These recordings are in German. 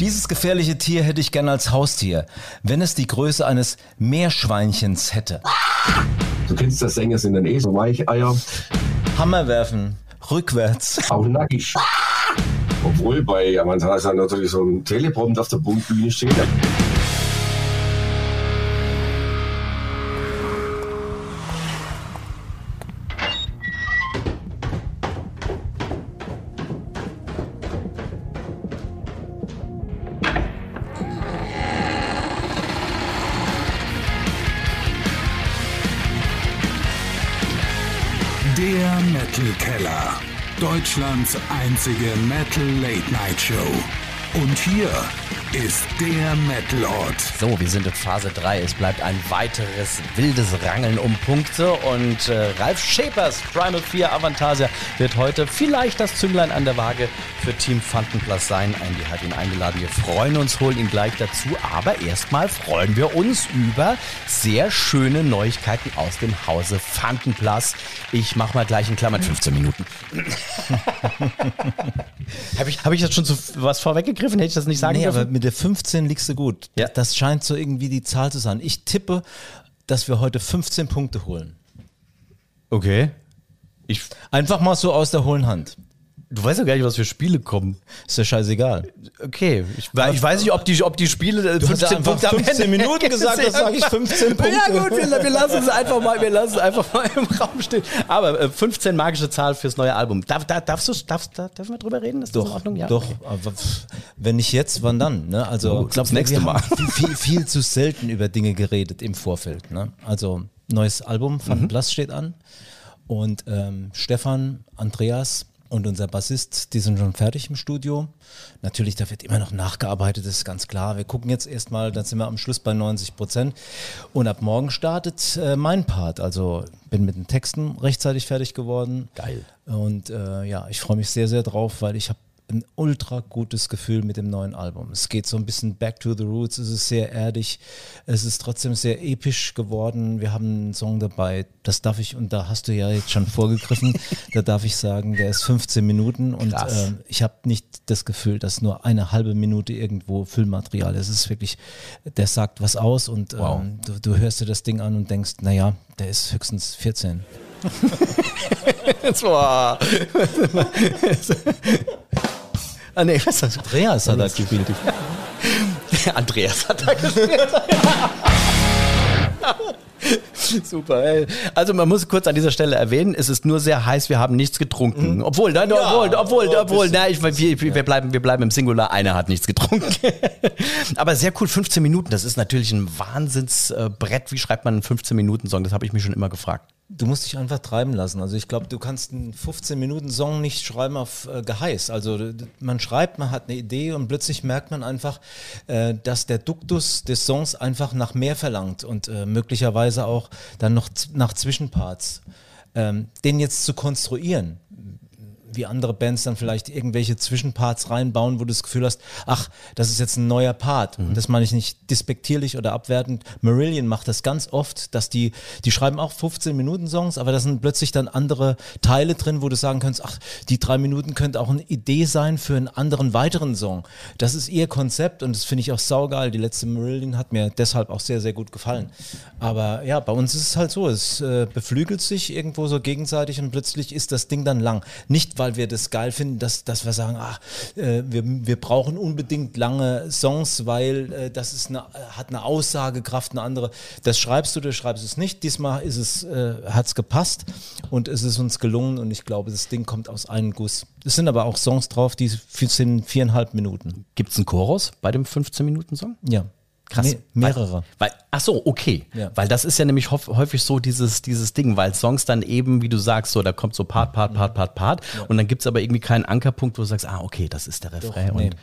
Dieses gefährliche Tier hätte ich gern als Haustier, wenn es die Größe eines Meerschweinchens hätte. Du kennst das Sänger sind dann eh so Weicheier, Hammer werfen, rückwärts. auch nackig. Obwohl bei Avantage natürlich so ein Teleprompter auf der Punktbühne steht. Deutschlands einzige Metal Late Night Show. Und hier ist der Metal Ort. So, wir sind in Phase 3. Es bleibt ein weiteres wildes Rangeln um Punkte und äh, Ralf Schäpers Primal 4 Avantasia wird heute vielleicht das Zünglein an der Waage für Team Fantenplas sein. Andy hat ihn eingeladen. Wir freuen uns, holen ihn gleich dazu. Aber erstmal freuen wir uns über sehr schöne Neuigkeiten aus dem Hause Fantenplas. Ich mache mal gleich in Klammern 15 Minuten. Habe ich, hab ich das schon so was vorweggegriffen? Hätte ich das nicht sagen Nee, aber dürfen? mit der 15 liegst du gut. Ja. Das scheint so irgendwie die Zahl zu sein. Ich tippe, dass wir heute 15 Punkte holen. Okay. Ich, Einfach mal so aus der hohlen Hand. Du weißt ja gar nicht, was für Spiele kommen. Ist ja scheißegal. Okay, ich, ich weiß nicht, ob die, ob die Spiele äh, Du hast ja 15 einfach Punkte am 15 Ende Minuten gesagt, das sage ich 15 Punkte. Ja gut, wir, wir lassen es einfach mal, wir lassen es einfach mal im Raum stehen. Aber äh, 15 magische Zahl fürs neue Album. Darf, da, darfst du, darfst, da, dürfen wir drüber reden? Ist das in Doch, Ordnung? Ja. doch. Aber wenn nicht jetzt, wann dann? Ne? Also, Oh, ich glaub, das nächste Mal. viel, viel zu selten über Dinge geredet im Vorfeld. Ne? Also, neues Album, Van Mhm. Blass steht an. Und ähm, Stefan, Andreas und unser Bassist, die sind schon fertig im Studio. Natürlich, da wird immer noch nachgearbeitet, das ist ganz klar. Wir gucken jetzt erstmal, dann sind wir am Schluss bei 90 Prozent. Und ab morgen startet äh, mein Part. Also bin mit den Texten rechtzeitig fertig geworden. Geil. Und äh, ja, ich freue mich sehr, sehr drauf, weil ich habe ein ultra gutes Gefühl mit dem neuen Album. Es geht so ein bisschen back to the roots, es ist sehr erdig, es ist trotzdem sehr episch geworden. Wir haben einen Song dabei, das darf ich, und da hast du ja jetzt schon vorgegriffen, da darf ich sagen, der ist 15 Minuten und ähm, ich habe nicht das Gefühl, dass nur eine halbe Minute irgendwo Füllmaterial ist. Es ist wirklich, der sagt was aus und ähm, du, du hörst dir das Ding an und denkst, naja, der ist höchstens 14. Das war. ah, nee, was ist das? Andreas hat das gespielt. Andreas hat da gespielt. Super. Ey. Also man muss kurz an dieser Stelle erwähnen, es ist nur sehr heiß, wir haben nichts getrunken. Obwohl, nein, obwohl, obwohl, obwohl, na, ich, wir, wir, bleiben, wir bleiben im Singular, einer hat nichts getrunken. Aber sehr cool, 15 Minuten, das ist natürlich ein Wahnsinnsbrett. Wie schreibt man einen 15-Minuten-Song? Das habe ich mich schon immer gefragt. Du musst dich einfach treiben lassen. Also ich glaube, du kannst einen 15-Minuten-Song nicht schreiben auf äh, Geheiß. Also man schreibt, man hat eine Idee und plötzlich merkt man einfach, äh, dass der Duktus des Songs einfach nach mehr verlangt und äh, möglicherweise auch dann noch nach Zwischenparts. Ähm, den jetzt zu konstruieren, wie andere Bands dann vielleicht irgendwelche Zwischenparts reinbauen, wo du das Gefühl hast, ach, das ist jetzt ein neuer Part. Und das meine ich nicht despektierlich oder abwertend. Marillion macht das ganz oft, dass die, die schreiben auch 15 Minuten Songs, aber da sind plötzlich dann andere Teile drin, wo du sagen kannst, ach, die drei Minuten könnte auch eine Idee sein für einen anderen weiteren Song. Das ist ihr Konzept und das finde ich auch saugeil. Die letzte Marillion hat mir deshalb auch sehr, sehr gut gefallen. Aber ja, bei uns ist es halt so, es äh, beflügelt sich irgendwo so gegenseitig und plötzlich ist das Ding dann lang. Nicht, weil wir das geil finden, dass, dass wir sagen, ach, äh, wir, wir brauchen unbedingt lange Songs, weil äh, das ist eine, hat eine Aussagekraft, eine andere. Das schreibst du, das schreibst du es nicht. Diesmal ist es, äh, hat es gepasst und es ist uns gelungen und ich glaube, das Ding kommt aus einem Guss. Es sind aber auch Songs drauf, die sind viereinhalb Minuten. Gibt es einen Chorus bei dem 15-Minuten-Song? Ja. Krass. Me mehrere. Weil, ach so, okay. Ja. Weil das ist ja nämlich häufig so dieses, dieses Ding, weil Songs dann eben, wie du sagst, so, da kommt so Part, Part, Part, Part, Part. Und dann gibt's aber irgendwie keinen Ankerpunkt, wo du sagst, ah, okay, das ist der Refrain. Nee. Und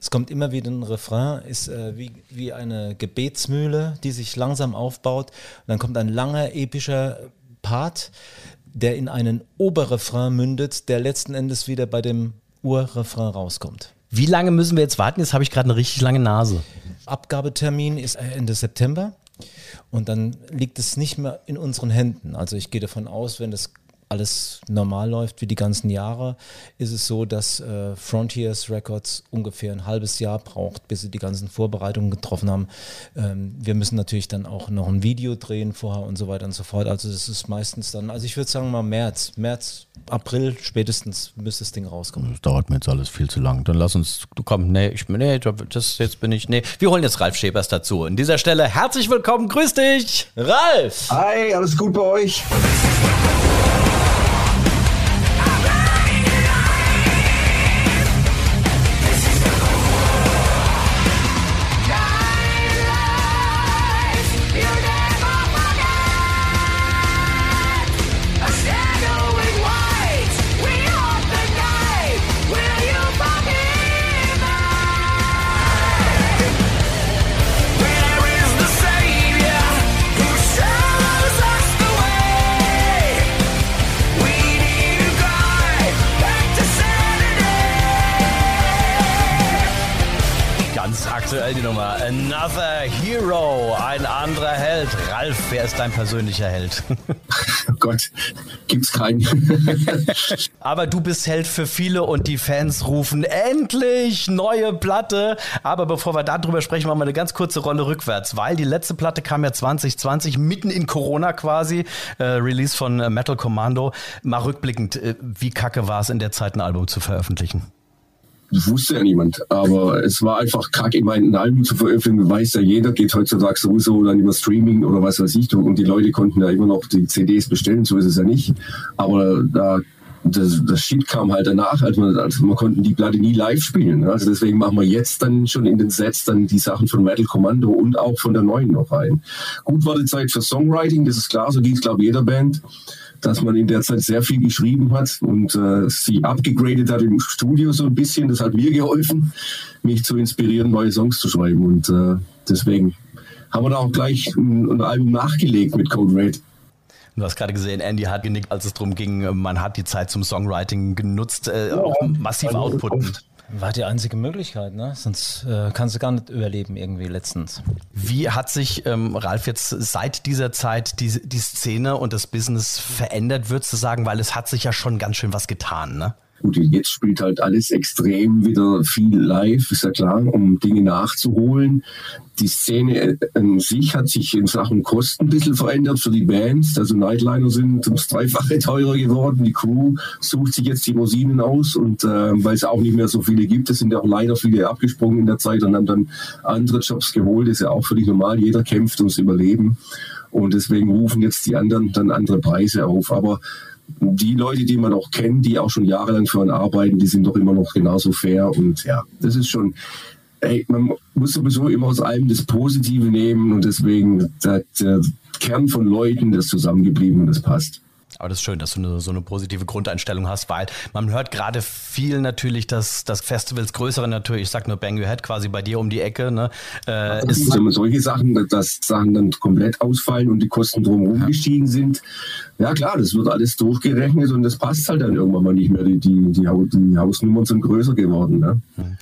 Es kommt immer wieder ein Refrain, ist äh, wie, wie eine Gebetsmühle, die sich langsam aufbaut. Und dann kommt ein langer, epischer Part, der in einen Oberrefrain mündet, der letzten Endes wieder bei dem Urrefrain rauskommt. Wie lange müssen wir jetzt warten? Jetzt habe ich gerade eine richtig lange Nase. Abgabetermin ist Ende September und dann liegt es nicht mehr in unseren Händen. Also ich gehe davon aus, wenn das alles normal läuft wie die ganzen Jahre, ist es so, dass äh, Frontiers Records ungefähr ein halbes Jahr braucht, bis sie die ganzen Vorbereitungen getroffen haben. Ähm, wir müssen natürlich dann auch noch ein Video drehen vorher und so weiter und so fort. Also das ist meistens dann, also ich würde sagen mal März, März, April spätestens müsste das Ding rauskommen. Das dauert mir jetzt alles viel zu lang. Dann lass uns, du komm, nee, ich, nee, das jetzt bin ich, nee. Wir holen jetzt Ralf Schäbers dazu. An dieser Stelle herzlich willkommen, grüß dich, Ralf! Hi, alles gut bei euch? Dein persönlicher Held? Oh Gott, gibt's keinen. Aber du bist Held für viele und die Fans rufen endlich neue Platte. Aber bevor wir darüber sprechen, machen wir eine ganz kurze Rolle rückwärts, weil die letzte Platte kam ja 2020, mitten in Corona quasi, äh, Release von äh, Metal Commando. Mal rückblickend, äh, wie kacke war es in der Zeit, ein Album zu veröffentlichen? Das wusste ja niemand. Aber es war einfach kacke. Ich meine, ein Album zu veröffentlichen, weiß ja jeder, geht heutzutage sowieso dann über Streaming oder was weiß ich. Und die Leute konnten ja immer noch die CDs bestellen, so ist es ja nicht. Aber da das, das Shit kam halt danach, also man, also man konnten die Platte nie live spielen. Also deswegen machen wir jetzt dann schon in den Sets dann die Sachen von Metal Commando und auch von der neuen noch rein. Gut war die Zeit für Songwriting, das ist klar, so ging es glaube jeder Band dass man in der Zeit sehr viel geschrieben hat und äh, sie abgegradet hat im Studio so ein bisschen. Das hat mir geholfen, mich zu inspirieren, neue Songs zu schreiben. Und äh, deswegen haben wir da auch gleich ein, ein Album nachgelegt mit Code Red. Du hast gerade gesehen, Andy hat genickt, als es darum ging, man hat die Zeit zum Songwriting genutzt, äh, ja, auch massiv also outputen. War die einzige Möglichkeit, ne? Sonst äh, kannst du gar nicht überleben irgendwie letztens. Wie hat sich, ähm, Ralf, jetzt seit dieser Zeit die, die Szene und das Business verändert, würdest du sagen, weil es hat sich ja schon ganz schön was getan, ne? Gut, jetzt spielt halt alles extrem wieder viel live, ist ja klar, um Dinge nachzuholen. Die Szene an sich hat sich in Sachen Kosten ein bisschen verändert für die Bands. Also Nightliner sind ums Dreifache teurer geworden. Die Crew sucht sich jetzt die Rosinen aus und äh, weil es auch nicht mehr so viele gibt, es sind ja auch leider viele abgesprungen in der Zeit und haben dann andere Jobs geholt. Ist ja auch völlig normal. Jeder kämpft ums Überleben. Und deswegen rufen jetzt die anderen dann andere Preise auf. Aber die Leute, die man auch kennt, die auch schon jahrelang für einen arbeiten, die sind doch immer noch genauso fair. Und ja, das ist schon, ey, man muss sowieso immer aus allem das Positive nehmen und deswegen der, Kern von Leuten, das zusammengeblieben und das passt. Aber das ist schön, dass du eine, so eine positive Grundeinstellung hast, weil man hört gerade viel natürlich, dass, dass Festivals größere natürlich, ich sag nur Bang Your Head quasi bei dir um die Ecke, ne, äh, ist solche Sachen, dass Sachen dann komplett ausfallen und die Kosten drumherum ja. gestiegen sind. Ja klar, das wird alles durchgerechnet und das passt halt dann irgendwann mal nicht mehr. Die, die, die, die Hausnummern sind größer geworden. Ne? Mhm.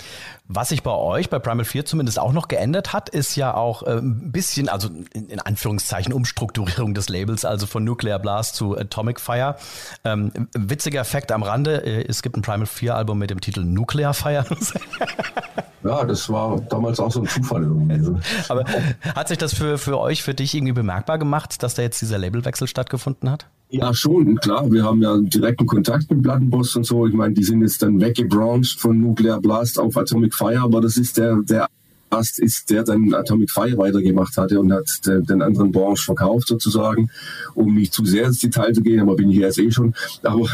Was sich bei euch, bei Primal 4 zumindest auch noch geändert hat, ist ja auch äh, ein bisschen, also in, in, Anführungszeichen Umstrukturierung des Labels, also von Nuclear Blast zu Atomic Fire. Ähm, witziger Fakt am Rande, äh, es gibt ein Primal 4 Album mit dem Titel Nuclear Fire. Ja, das war damals auch so ein Zufall irgendwie. Aber hat sich das für, für euch, für dich irgendwie bemerkbar gemacht, dass da jetzt dieser Labelwechsel stattgefunden hat? Ja, schon, klar. Wir haben ja direkten Kontakt mit Plattenboss und so. Ich meine, die sind jetzt dann weggebrancht von Nuclear Blast auf Atomic Fire, aber das ist der, der Ast ist, der dann Atomic Fire weitergemacht hatte und hat den anderen Branche verkauft sozusagen, um nicht zu sehr ins Detail zu gehen, aber bin ich jetzt eh schon. Aber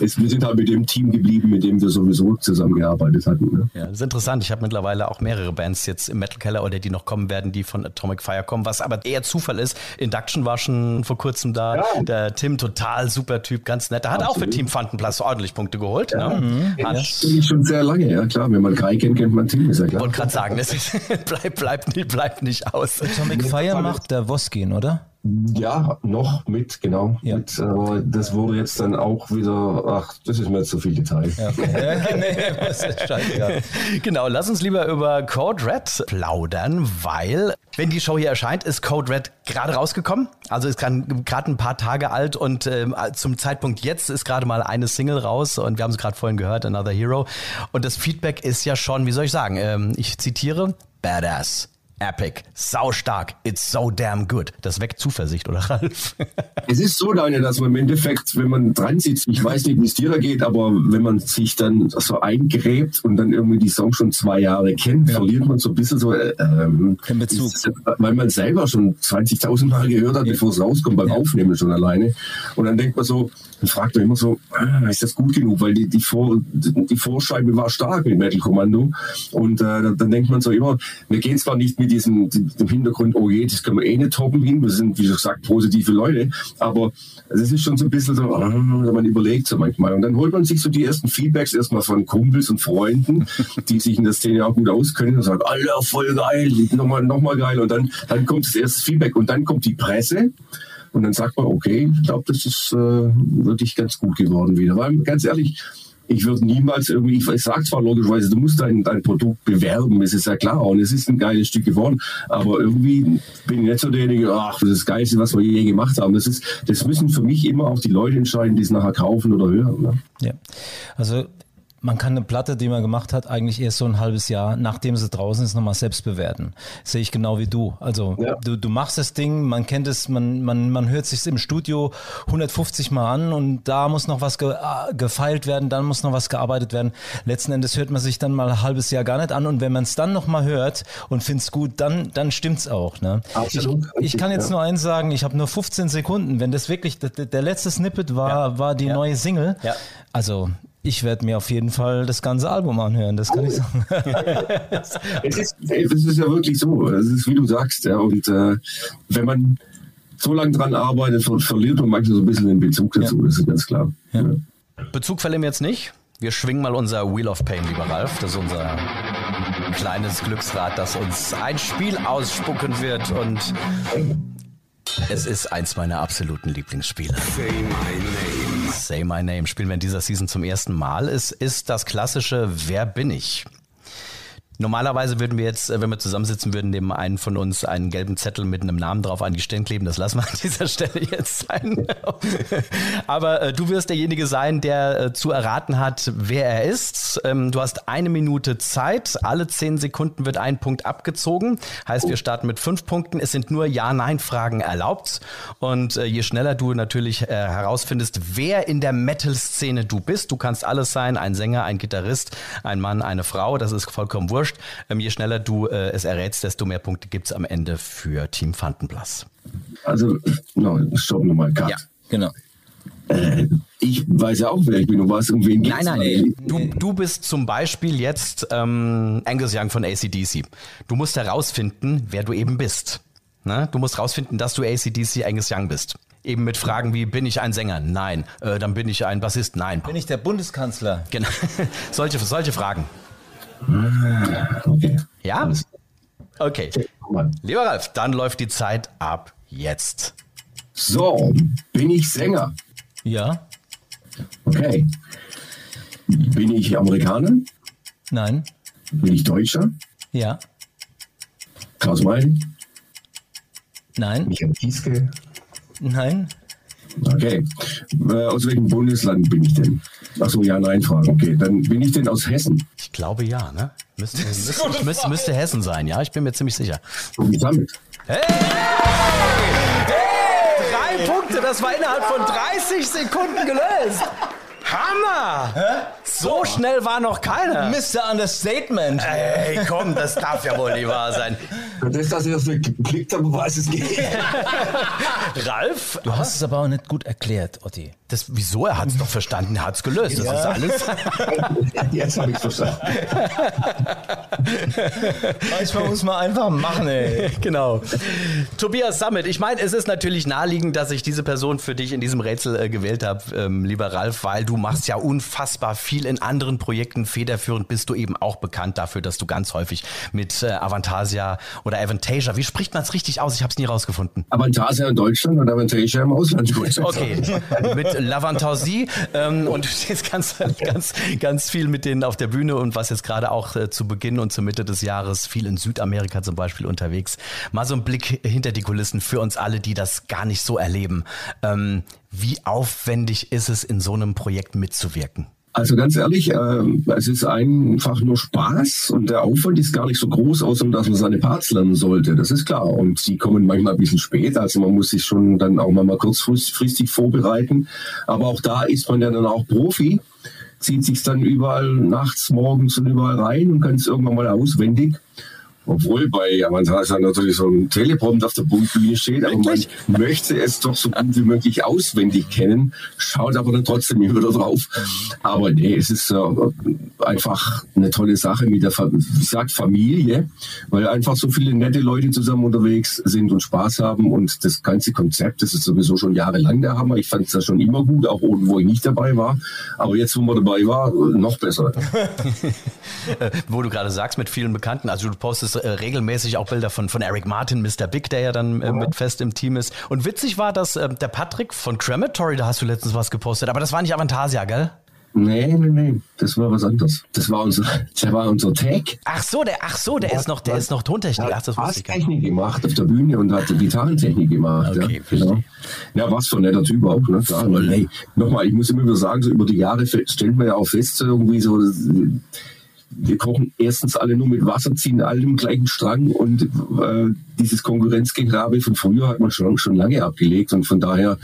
es, wir sind halt mit dem Team geblieben, mit dem wir sowieso zusammengearbeitet hatten. Ne? Ja, das ist interessant. Ich habe mittlerweile auch mehrere Bands jetzt im Metal Keller oder die noch kommen werden, die von Atomic Fire kommen, was aber eher Zufall ist. Induction war schon vor kurzem da. Ja. Der Tim, total super Typ, ganz nett. Der hat Absolut. auch für Team Fundenplatz ordentlich Punkte geholt. Ja. Ne? Mhm. Das ja. schon sehr lange, ja klar. Wenn man Kai kennt, kennt man Tim, ist ja klar. Ich wollte gerade sagen, das ist bleib, bleib, nicht, bleib nicht aus. Atomic Fire macht der Voskin, oder? Ja, noch mit, genau. Ja. Mit, aber das wurde jetzt dann auch wieder, ach, das ist mir jetzt zu viel Detail. Ja, nee, genau, lass uns lieber über Code Red plaudern, weil, wenn die Show hier erscheint, ist Code Red gerade rausgekommen. Also ist gerade ein paar Tage alt und äh, zum Zeitpunkt jetzt ist gerade mal eine Single raus und wir haben es gerade vorhin gehört, Another Hero. Und das Feedback ist ja schon, wie soll ich sagen, ähm, ich zitiere, Badass. Epic, saustark, it's so damn good. Das weckt Zuversicht, oder Ralf? es ist so, Daniel, dass man im Endeffekt, wenn man dran sitzt, ich weiß nicht, wie es dir da geht, aber wenn man sich dann so eingräbt und dann irgendwie die Song schon zwei Jahre kennt, ja. verliert man so ein bisschen so äh, ähm, Bezug. Ist, weil man selber schon 20.000 Mal gehört hat, ja. bevor es rauskommt, beim ja. Aufnehmen schon alleine. Und dann denkt man so, dann fragt man immer so, ah, ist das gut genug? Weil die, die, Vor, die Vorscheibe war stark mit Metal Kommando. Und äh, dann denkt man so immer, wir gehen zwar nicht mit diesem dem Hintergrund, oh je, das können wir eh nicht toppen hin. Wir sind, wie gesagt, positive Leute. Aber es ist schon so ein bisschen so, ah, man überlegt so manchmal. Und dann holt man sich so die ersten Feedbacks erstmal von Kumpels und Freunden, die sich in der Szene auch gut auskennen und sagen, Alter, voll geil, nochmal, nochmal geil. Und dann, dann kommt das erste Feedback und dann kommt die Presse. Und dann sagt man, okay, ich glaube, das ist äh, wirklich ganz gut geworden wieder. Weil ganz ehrlich, ich würde niemals irgendwie, ich, sage zwar logischerweise, du musst dein, dein Produkt bewerben, es ist ja klar und es ist ein geiles Stück geworden, aber irgendwie bin ich nicht so derjenige, ach, das ist das Geilste, was wir je gemacht haben. Das, ist, das müssen für mich immer auch die Leute entscheiden, die es nachher kaufen oder hören. Ne? Ja, also man kann eine Platte, die man gemacht hat, eigentlich erst so ein halbes Jahr, nachdem sie draußen ist, nochmal selbst bewerten. Sehe ich genau wie du. Also ja. du, du machst das Ding, man kennt es, man, man, man hört sich im Studio 150 Mal an und da muss noch was ge, äh, gefeilt werden, dann muss noch was gearbeitet werden. Letzten Endes hört man sich dann mal ein halbes Jahr gar nicht an und wenn man es dann nochmal hört und findet es gut, dann, dann stimmt's auch. Ne? Absolut. Ich, ich kann jetzt ja. nur eins sagen, ich habe nur 15 Sekunden. Wenn das wirklich der, der letzte Snippet war, ja. war die neue Single. Also ich werde mir auf jeden Fall das ganze Album anhören, das kann oh. ich sagen. es, ist, es ist ja wirklich so, es ist wie du sagst, ja, und äh, wenn man so lange dran arbeitet, ver verliert man manchmal so ein bisschen den Bezug dazu, ja. das ist ganz klar. Ja. Ja. Bezug verlieren wir jetzt nicht. Wir schwingen mal unser Wheel of Pain, lieber Ralf. Das ist unser kleines Glücksrad, das uns ein Spiel ausspucken wird und es ist eins meiner absoluten Lieblingsspiele. Say my name. Say my name spielen wir in dieser Season zum ersten Mal. Es ist das klassische Wer bin ich? Normalerweise würden wir jetzt, äh, wenn wir zusammensitzen würden, dem einen von uns einen gelben Zettel mit einem Namen drauf an die Stirn kleben. Das lassen wir an dieser Stelle jetzt sein. Aber äh, du wirst derjenige sein, der äh, zu erraten hat, wer er ist. Ähm, du hast eine Minute Zeit. Alle zehn Sekunden wird ein Punkt abgezogen. Heißt, wir starten mit fünf Punkten. Es sind nur Ja-Nein-Fragen erlaubt. Und äh, je schneller du natürlich äh, herausfindest, wer in der Metal-Szene du bist, du kannst alles sein, ein Sänger, ein Gitarrist, ein Mann, eine Frau, das ist vollkommen wurscht wurscht. Ähm, je schneller du äh, es errätst, desto mehr Punkte gibt es am Ende für Team Fantenblass. Also, no, stopp nochmal, Cut. Ja, genau. Äh, ich weiß ja auch, wer ich bin und was und wen Nein, nein, du, du bist zum Beispiel jetzt ähm, Angus Young von ACDC. Du musst herausfinden, wer du eben bist. Ne? Du musst herausfinden, dass du ACDC Angus Young bist. Eben mit Fragen wie, bin ich ein Sänger? Nein. Äh, dann bin ich ein Bassist? Nein. Bin ich der Bundeskanzler? Genau. solche, solche Fragen. Okay. Ja? Okay. Lieber Ralf, dann läuft die Zeit ab jetzt. So, bin ich Sänger? Ja. Okay. Bin ich Amerikaner? Nein. Bin ich Deutscher? Ja. Klaus Weil? Nein. Michael Kieske? Nein. Okay. Äh, aus welchem Bundesland bin ich denn? Achso, ja, nein, Fragen. Okay, dann bin ich denn aus Hessen? Ich glaube ja, ne? Müsste, müsste, müsste, müsste Hessen sein, ja? Ich bin mir ziemlich sicher. Und damit. Hey! hey! Drei Punkte, das war innerhalb von 30 Sekunden gelöst. Hammer! Hä? So schnell war noch keiner. Mr. Understatement. Ey, komm, das darf ja wohl nicht wahr sein. Das ist das, was wir geklickt haben, weiß es geht. Ralf? Du hast es aber auch nicht gut erklärt, Otti. Das, wieso? Er hat es doch verstanden, er hat es gelöst. Das ja. ist alles. Jetzt habe ich es verstanden. Manchmal muss man einfach machen, ey. genau. Tobias Summit, ich meine, es ist natürlich naheliegend, dass ich diese Person für dich in diesem Rätsel äh, gewählt habe, ähm, lieber Ralf, weil du machst ja unfassbar viel in anderen Projekten. Federführend bist du eben auch bekannt dafür, dass du ganz häufig mit äh, Avantasia oder Avantasia, wie spricht man es richtig aus? Ich habe es nie rausgefunden. Avantasia in Deutschland und Avantasia im Ausland. Okay, mit Lavantasie ähm, und jetzt ganz, ganz, ganz viel mit denen auf der Bühne und was jetzt gerade auch äh, zu Beginn und zur Mitte des Jahres viel in Südamerika zum Beispiel unterwegs. Mal so ein Blick hinter die Kulissen für uns alle, die das gar nicht so erleben. Ähm, wie aufwendig ist es, in so einem Projekt mitzuwirken? Also ganz ehrlich, äh, es ist einfach nur Spaß und der Aufwand ist gar nicht so groß, außer dass man seine Parts lernen sollte. Das ist klar. Und die kommen manchmal ein bisschen spät. Also man muss sich schon dann auch mal kurzfristig vorbereiten. Aber auch da ist man ja dann auch Profi, zieht sich dann überall nachts, morgens und überall rein und kann es irgendwann mal auswendig. Obwohl bei Avantasia natürlich so ein Teleprompter auf der Bühne steht, aber man möchte es doch so gut wie möglich auswendig kennen, schaut aber dann trotzdem wieder drauf. Aber nee, es ist äh, einfach eine tolle Sache mit der, wie gesagt, Familie, weil einfach so viele nette Leute zusammen unterwegs sind und Spaß haben und das ganze Konzept, das ist sowieso schon jahrelang der Hammer. Ich fand es ja schon immer gut, auch wo ich nicht dabei war. Aber jetzt, wo man dabei war, noch besser. wo du gerade sagst, mit vielen Bekannten, also du postest äh, regelmäßig auch Bilder von, von Eric Martin, Mr. Big, der ja dann äh, mit fest im Team ist. Und witzig war, dass äh, der Patrick von Crematory, da hast du letztens was gepostet, aber das war nicht Avantasia, gell? Nee, nee, nee, das war was anderes. Das war unser, der war unser Tag. Ach so, der, ach so, der ja, ist noch, der ist noch Tontechnik. Ach, das ich Technik gemacht auf der Bühne und hat Gitarrentechnik gemacht. Okay, ja, genau. Ja, was für ein netter Typ auch, ne? Klar, weil, hey, nochmal, ich muss immer wieder sagen, so über die Jahre stellt man ja auch fest, so irgendwie so, wir kochen erstens alle nur mit Wasser, ziehen alle im gleichen Strang und äh, dieses Konkurrenzgegrabe von früher hat man schon, schon lange abgelegt und von daher.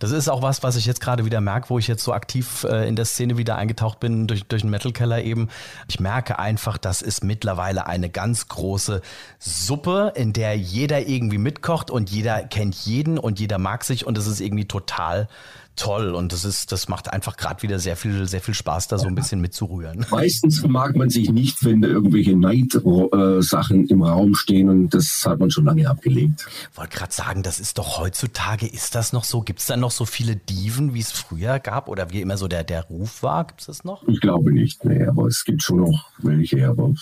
Das ist auch was, was ich jetzt gerade wieder merke, wo ich jetzt so aktiv äh, in der Szene wieder eingetaucht bin durch, durch den Metal Keller eben. Ich merke einfach, das ist mittlerweile eine ganz große Suppe, in der jeder irgendwie mitkocht und jeder kennt jeden und jeder mag sich und es ist irgendwie total toll und das ist, das macht einfach gerade wieder sehr viel, sehr viel Spaß, da so ein bisschen mitzurühren. Meistens mag man sich nicht, wenn da irgendwelche Neidsachen im Raum stehen und das hat man schon lange abgelegt. Wollte gerade sagen, das ist doch heutzutage, ist das noch so? Gibt es da noch so viele Diven, wie es früher gab oder wie immer so der, der Ruf war? Gibt es das noch? Ich glaube nicht, nee, aber es gibt schon noch welche, aber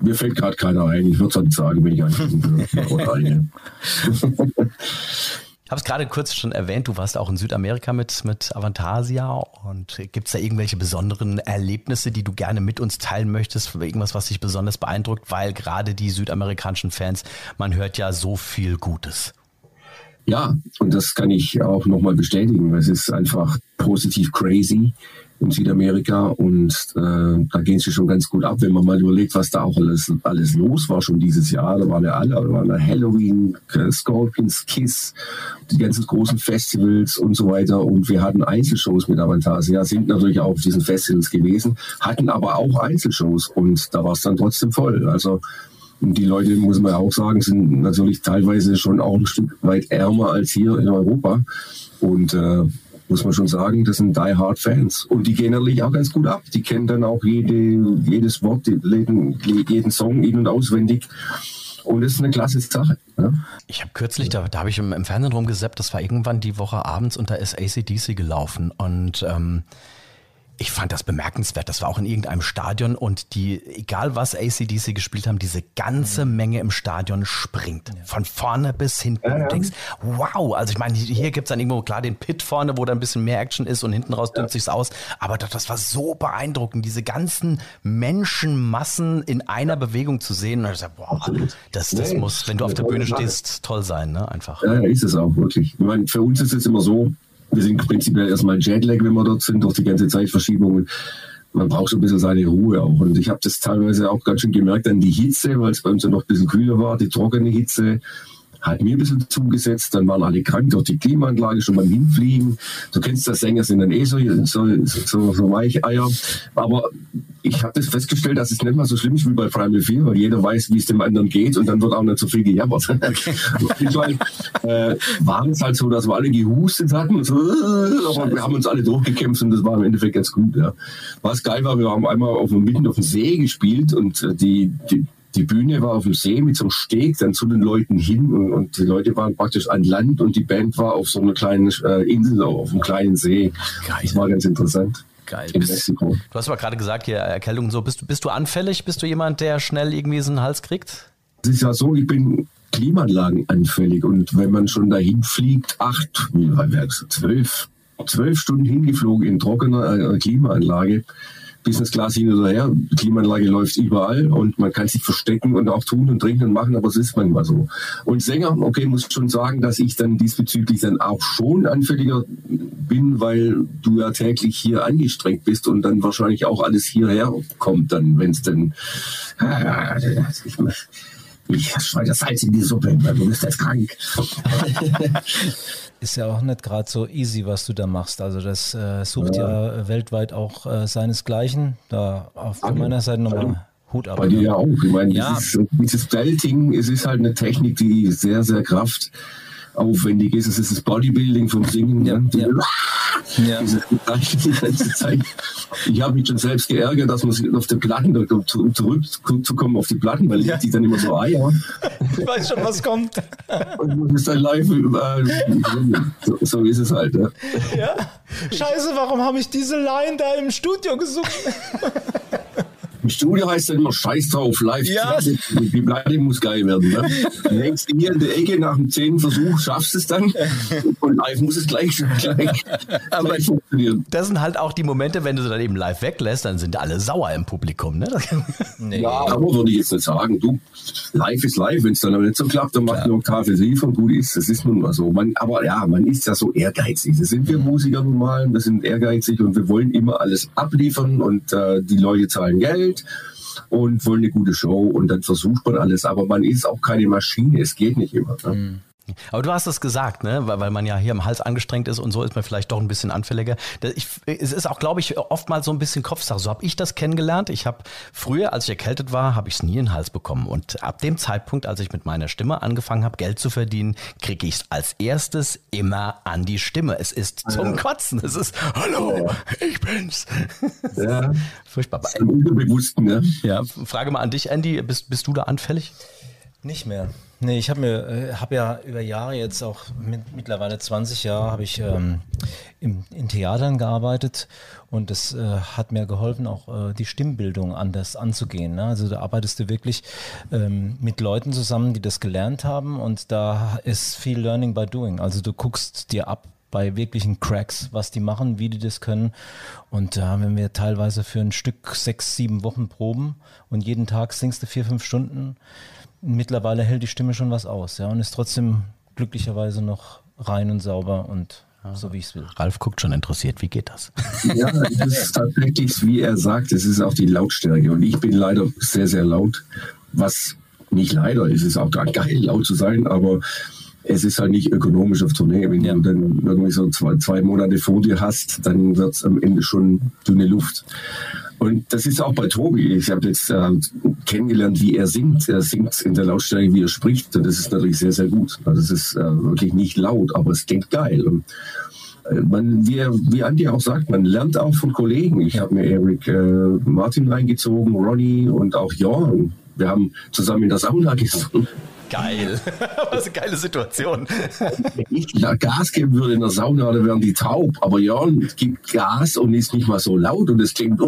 mir fällt gerade keiner ein. Ich würde es sagen, wenn ich einen würde. oder eine. habe es gerade kurz schon erwähnt, du warst auch in Südamerika mit, mit Avantasia und gibt es da irgendwelche besonderen Erlebnisse, die du gerne mit uns teilen möchtest? Irgendwas, was dich besonders beeindruckt, weil gerade die südamerikanischen Fans, man hört ja so viel Gutes. Ja, und das kann ich auch nochmal bestätigen. Es ist einfach positiv crazy in Südamerika und äh, da gehen sie schon ganz gut ab, wenn man mal überlegt, was da auch alles, alles los war schon dieses Jahr. Da waren ja alle, da waren ja Halloween, Scorpions, Kiss, die ganzen großen Festivals und so weiter und wir hatten Einzelshows mit Avantasia, sind natürlich auch auf diesen Festivals gewesen, hatten aber auch Einzelshows und da war es dann trotzdem voll. Also die Leute, muss man auch sagen, sind natürlich teilweise schon auch ein Stück weit ärmer als hier in Europa. Und äh, muss man schon sagen, das sind Die Hard Fans. Und die gehen natürlich auch ganz gut ab. Die kennen dann auch jede, jedes Wort, jeden, jeden Song in- und auswendig. Und das ist eine klasse Sache. Ja? Ich habe kürzlich, da, da habe ich im, im Fernsehen rumgeseppt, das war irgendwann die Woche abends und da ist ACDC gelaufen. Und ähm, ich fand das bemerkenswert. Das war auch in irgendeinem Stadion und die, egal was ACDC gespielt haben, diese ganze mhm. Menge im Stadion springt. Ja. Von vorne bis hinten. Ja, ja. Du denkst, wow, also ich meine, hier gibt's dann irgendwo klar den Pit vorne, wo da ein bisschen mehr Action ist und hinten raus dünnt sich's aus. Aber das, das war so beeindruckend, diese ganzen Menschenmassen in einer Bewegung zu sehen. Und ich dachte, boah, das, das muss, wenn du auf der Bühne stehst, toll sein, ne? Einfach. Ja, ist es auch wirklich. Ich meine, für uns ist es immer so, wir sind prinzipiell erstmal Jetlag, wenn wir dort sind, durch die ganze Zeitverschiebung. Man braucht so ein bisschen seine Ruhe auch. Und ich habe das teilweise auch ganz schön gemerkt an die Hitze, weil es bei uns ja noch ein bisschen kühler war, die trockene Hitze. Hat mir ein bisschen zugesetzt, dann waren alle krank durch die Klimaanlage schon beim Hinfliegen. Du kennst das, Sänger sind dann eh so, so, so, so Weicheier. Aber ich habe das festgestellt, dass es nicht mal so schlimm ist wie bei Primal 4, weil jeder weiß, wie es dem anderen geht und dann wird auch nicht so viel gejammert. Okay. äh, war es halt so, dass wir alle gehustet hatten und so, aber wir haben uns alle durchgekämpft und das war im Endeffekt ganz gut. Ja. Was geil war, wir haben einmal auf, mitten auf dem See gespielt und äh, die, die die Bühne war auf dem See mit so einem Steg dann zu den Leuten hin und, und die Leute waren praktisch an Land und die Band war auf so einer kleinen äh, Insel, auf einem kleinen See. Geil. Das war ganz interessant. Geil. In bist, Mexiko. Du hast aber gerade gesagt, hier Erkältung und so. Bist, bist du anfällig? Bist du jemand, der schnell irgendwie so einen Hals kriegt? Es ist ja so, ich bin Klimaanlagen anfällig und wenn man schon dahin fliegt, acht, wie zwölf, zwölf Stunden hingeflogen in trockener äh, Klimaanlage, Business Class hin oder her. Klimaanlage läuft überall und man kann sich verstecken und auch tun und trinken und machen, aber es ist manchmal so. Und Sänger, okay, muss schon sagen, dass ich dann diesbezüglich dann auch schon anfälliger bin, weil du ja täglich hier angestrengt bist und dann wahrscheinlich auch alles hierher kommt dann, wenn es dann ich, ich schreie das Salz in die Suppe, weil du bist jetzt krank. ist ja auch nicht gerade so easy, was du da machst. Also das äh, sucht ja. ja, weltweit auch äh, seinesgleichen. Da auf von meiner Seite nochmal Hut ab. Bei dir ja auch. Ich meine, ja. dieses, dieses Belting, es ist halt eine Technik, die sehr, sehr kraft aufwendig ist. Es ist das Bodybuilding vom Singen. Ja, ja. ja. die ganze Zeit. Ich habe mich schon selbst geärgert, dass man auf die Platten, um zurückzukommen auf die Platten, weil ja. ich dann immer so Eier. Ich weiß schon, was kommt. Und das ist dann live. Äh, so, so, ist es halt. Ja. ja. Scheiße, warum habe ich diese Line da im Studio gesucht? Im Studio heißt es immer Scheiß drauf, live. Ja. Die Platte muss geil werden. Ne? Du hängst hier in der Ecke nach dem zehnten Versuch, schaffst es dann und live muss es gleich, gleich, Aber gleich funktionieren. Das sind halt auch die Momente, wenn du dann eben live weglässt, dann sind alle sauer im Publikum. Ne? Nee. Ja, aber würde ich jetzt nicht sagen. Du, live ist live. Wenn es dann aber nicht so klappt, dann macht Klar. eine Oktave tiefer und gut ist. Das ist nun mal so. Man, aber ja, man ist ja so ehrgeizig. Das sind wir Musiker nun mal. Wir sind ehrgeizig und wir wollen immer alles abliefern und äh, die Leute zahlen Geld Geld und wollen eine gute Show und dann versucht man alles, aber man ist auch keine Maschine, es geht nicht immer. Ne? Mhm. Aber du hast es gesagt, ne? weil, weil man ja hier im Hals angestrengt ist und so ist man vielleicht doch ein bisschen anfälliger. Ich, es ist auch, glaube ich, oftmals so ein bisschen Kopfsache. So habe ich das kennengelernt. Ich habe früher, als ich erkältet war, habe ich es nie in den Hals bekommen. Und ab dem Zeitpunkt, als ich mit meiner Stimme angefangen habe, Geld zu verdienen, kriege ich es als erstes immer an die Stimme. Es ist zum ja. Kotzen. Es ist, hallo, ja. ich bin's. Ja. Furchtbar. Ist Unbewussten, ne? Ja, Frage mal an dich, Andy. Bist, bist du da anfällig? Nicht mehr. Nee, ich habe mir, äh, habe ja über Jahre jetzt auch mit, mittlerweile 20 Jahre habe ich ähm, im, in Theatern gearbeitet und das äh, hat mir geholfen, auch äh, die Stimmbildung anders anzugehen. Ne? Also da arbeitest du wirklich ähm, mit Leuten zusammen, die das gelernt haben und da ist viel Learning by Doing. Also du guckst dir ab bei wirklichen Cracks, was die machen, wie die das können. Und da haben wir teilweise für ein Stück sechs, sieben Wochen proben und jeden Tag singst du vier, fünf Stunden mittlerweile hält die Stimme schon was aus, ja, und ist trotzdem glücklicherweise noch rein und sauber und so wie ich es will. Ralf guckt schon interessiert, wie geht das? Ja, es ist tatsächlich, wie er sagt, es ist auch die Lautstärke. Und ich bin leider sehr, sehr laut. Was nicht leider ist, ist auch geil, laut zu sein, aber es ist halt nicht ökonomisch auf Tournee. Wenn ja. du dann irgendwie so zwei, zwei Monate vor dir hast, dann wird es am Ende schon dünne Luft. Und das ist auch bei Tobi. Ich habe jetzt äh, kennengelernt, wie er singt. Er singt in der Lautstärke, wie er spricht. Und das ist natürlich sehr, sehr gut. Also es ist äh, wirklich nicht laut, aber es klingt geil. Und, äh, man, wie, wie Andi auch sagt, man lernt auch von Kollegen. Ich habe mir Eric äh, Martin reingezogen, Ronny und auch Jorn. Wir haben zusammen in der Sauna gesungen. Geil. Was eine geile Situation. Wenn ich Gas geben würde in der Sauna, dann wären die taub. Aber Jörn gibt Gas und ist nicht mal so laut und es klingt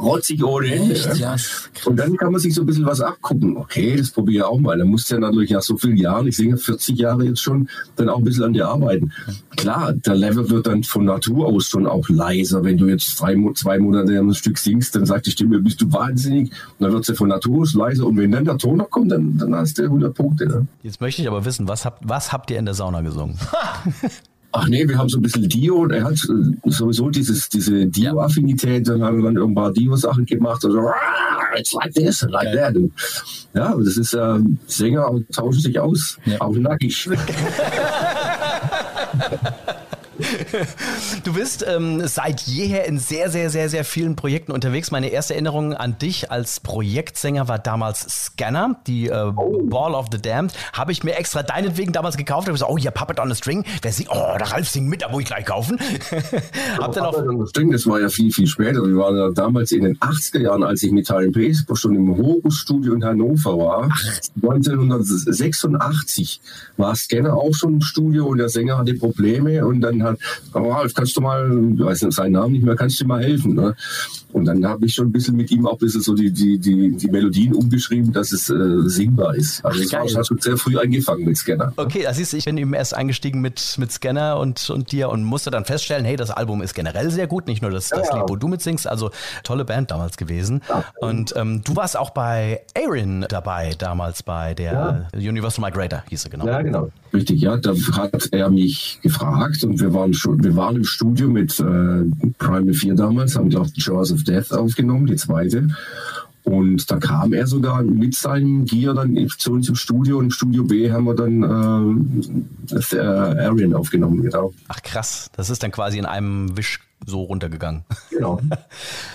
rotzig ohne Ende. Ja. Und dann kann man sich so ein bisschen was abgucken. Okay, das probiere ich auch mal. Dann musst du ja natürlich nach so vielen Jahren, ich singe 40 Jahre jetzt schon, dann auch ein bisschen an dir arbeiten. Klar, der Level wird dann von Natur aus schon auch leiser. Wenn du jetzt zwei, zwei Monate ein Stück singst, dann sagt die Stimme, bist du wahnsinnig. Und dann wird sie von Natur aus leiser. Und wenn dann der Ton noch kommt, dann, dann hast du 100 Punkte. Ne? Jetzt möchte ich aber wissen, was habt, was habt ihr in der Sauna gesungen? Ach nee, wir haben so ein bisschen Dio. Er hat äh, sowieso dieses, diese Dio-Affinität. Dann hat er dann ein paar Dio-Sachen gemacht. Also, it's like this and like that. Und, ja, das ist, äh, Sänger tauschen sich aus, ja. auch nackig. Du bist ähm, seit jeher in sehr, sehr, sehr, sehr vielen Projekten unterwegs. Meine erste Erinnerung an dich als Projektsänger war damals Scanner, die äh, oh. Ball of the Damned. Habe ich mir extra deinetwegen damals gekauft. Habe gesagt, oh, hier Puppet on the String. Wer singt? Oh, der Ralf singt mit, da muss ich gleich kaufen. Habt ihr noch Puppet on the String, das war ja viel, viel später. Wir waren ja damals in den 80er Jahren, als ich mit Time Pace schon im Horus-Studio in Hannover war. 1986 war Scanner auch schon im Studio und der Sänger hatte Probleme und dann hat, Ralf, kannst du mal, ich weiß nicht, seinen Namen nicht mehr, kannst du mal helfen? Ne? Und dann habe ich schon ein bisschen mit ihm auch ein bisschen so die, die, die, die Melodien umgeschrieben, dass es äh, singbar ist. Also ich schon sehr früh angefangen mit Scanner. Okay, das ist, ich bin eben erst eingestiegen mit, mit Scanner und, und dir und musste dann feststellen, hey, das Album ist generell sehr gut, nicht nur das, ja, das Lied, wo du mitsingst, also tolle Band damals gewesen. Ja. Und ähm, du warst auch bei Aaron dabei, damals bei der ja. Universal Migrator, hieß er genau. Ja, genau. Richtig, ja, da hat er mich gefragt und wir waren schon, wir waren im Studio mit äh, Primal 4 damals, haben glaube ich Jaws of Death aufgenommen, die zweite. Und da kam er sogar mit seinem Gear dann zu uns im Studio und im Studio B haben wir dann äh, äh, Arian aufgenommen, genau. Ach krass, das ist dann quasi in einem Wisch so runtergegangen. Genau.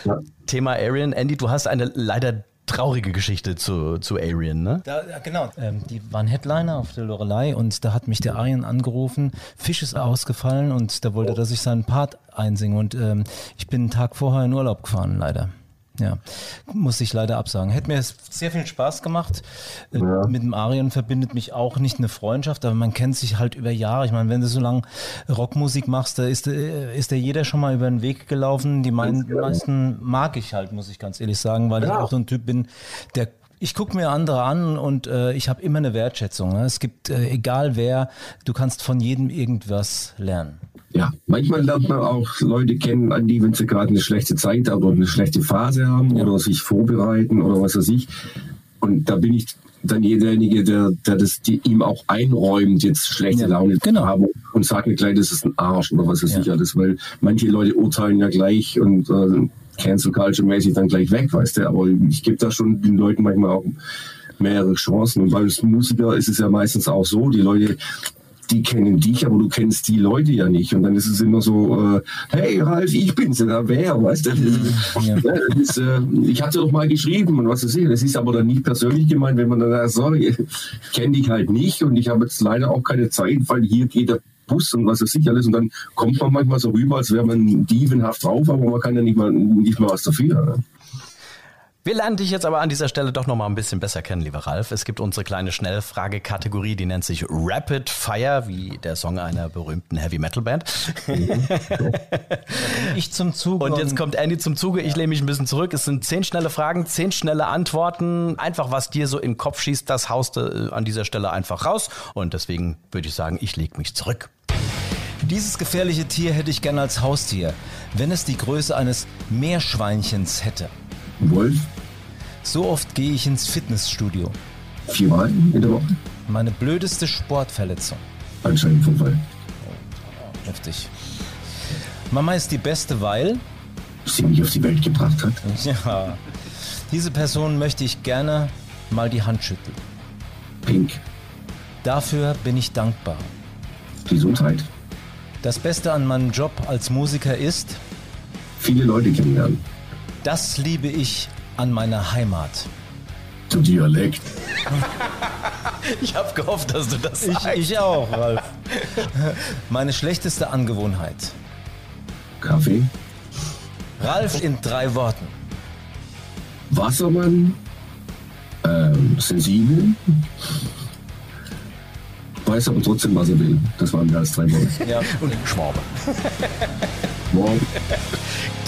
Ja. Thema Arian, Andy, du hast eine leider traurige Geschichte zu, zu Arian, ne? Da, genau. Ähm, die waren Headliner auf der Lorelei und da hat mich der Arian angerufen. Fisch ist ausgefallen und da wollte, dass ich seinen Part einsinge und ähm, ich bin einen Tag vorher in Urlaub gefahren, leider. Ja, muss ich leider absagen. Hätte mir sehr viel Spaß gemacht. Äh, ja. Mit dem Arien verbindet mich auch nicht eine Freundschaft, aber man kennt sich halt über Jahre. Ich meine, wenn du so lange Rockmusik machst, da ist, äh, ist der jeder schon mal über den Weg gelaufen. Die meisten mag ich halt, muss ich ganz ehrlich sagen, weil ja. ich auch so ein Typ bin, der ich gucke mir andere an und äh, ich habe immer eine Wertschätzung. Ne? Es gibt, äh, egal wer, du kannst von jedem irgendwas lernen. Ja, manchmal lernt man auch Leute kennen, an die, wenn sie gerade eine schlechte Zeit oder eine schlechte Phase haben ja. oder sich vorbereiten oder was weiß ich. Und da bin ich dann derjenige, der, der das die, ihm auch einräumt, jetzt schlechte ja, Laune genau. zu haben und sagt mir gleich, das ist ein Arsch oder was weiß ja. ich alles, weil manche Leute urteilen ja gleich und äh, Cancel Culture mäßig dann gleich weg, weißt du. Aber ich gebe da schon den Leuten manchmal auch mehrere Chancen. Und als Musiker ist es ja meistens auch so, die Leute, die kennen dich, aber du kennst die Leute ja nicht. Und dann ist es immer so, äh, hey Ralf, ich bin's, ja, wer, weißt du? Ja. Ist, äh, ich hatte doch mal geschrieben und was weiß ich. Das ist aber dann nicht persönlich gemeint, wenn man dann sagt, sorry, ich kenne dich halt nicht und ich habe jetzt leider auch keine Zeit, weil hier geht der Bus und was weiß ich alles. Und dann kommt man manchmal so rüber, als wäre man dievenhaft drauf, aber man kann ja nicht mal, nicht mal was dafür. Ne? Wir lernen dich jetzt aber an dieser Stelle doch noch mal ein bisschen besser kennen, lieber Ralf. Es gibt unsere kleine Schnellfrage-Kategorie, die nennt sich Rapid Fire, wie der Song einer berühmten Heavy Metal Band. ich zum Zuge. Und jetzt kommt Andy zum Zuge. Ich lehne mich ein bisschen zurück. Es sind zehn schnelle Fragen, zehn schnelle Antworten. Einfach, was dir so in den Kopf schießt, das haust du äh, an dieser Stelle einfach raus. Und deswegen würde ich sagen, ich lege mich zurück. Dieses gefährliche Tier hätte ich gern als Haustier, wenn es die Größe eines Meerschweinchens hätte. Wolf? So oft gehe ich ins Fitnessstudio. Viermal in der Woche? Meine blödeste Sportverletzung. Bandscheibenvorfall. Oh, heftig. Mama ist die Beste, weil sie mich auf die Welt gebracht hat. Ja. Diese Person möchte ich gerne mal die Hand schütteln. Pink. Dafür bin ich dankbar. Gesundheit. Das Beste an meinem Job als Musiker ist viele Leute kennenlernen. Das liebe ich an meiner Heimat. Der Dialekt. Ich habe gehofft, dass du das sagst. Ich, ich auch, Ralf. Meine schlechteste Angewohnheit. Kaffee. Ralf in drei Worten. Wassermann. Ähm, sensibel. Weiß aber trotzdem, was er will. Das waren mehr als drei Worte. Ja, und Schwabe. Morgen.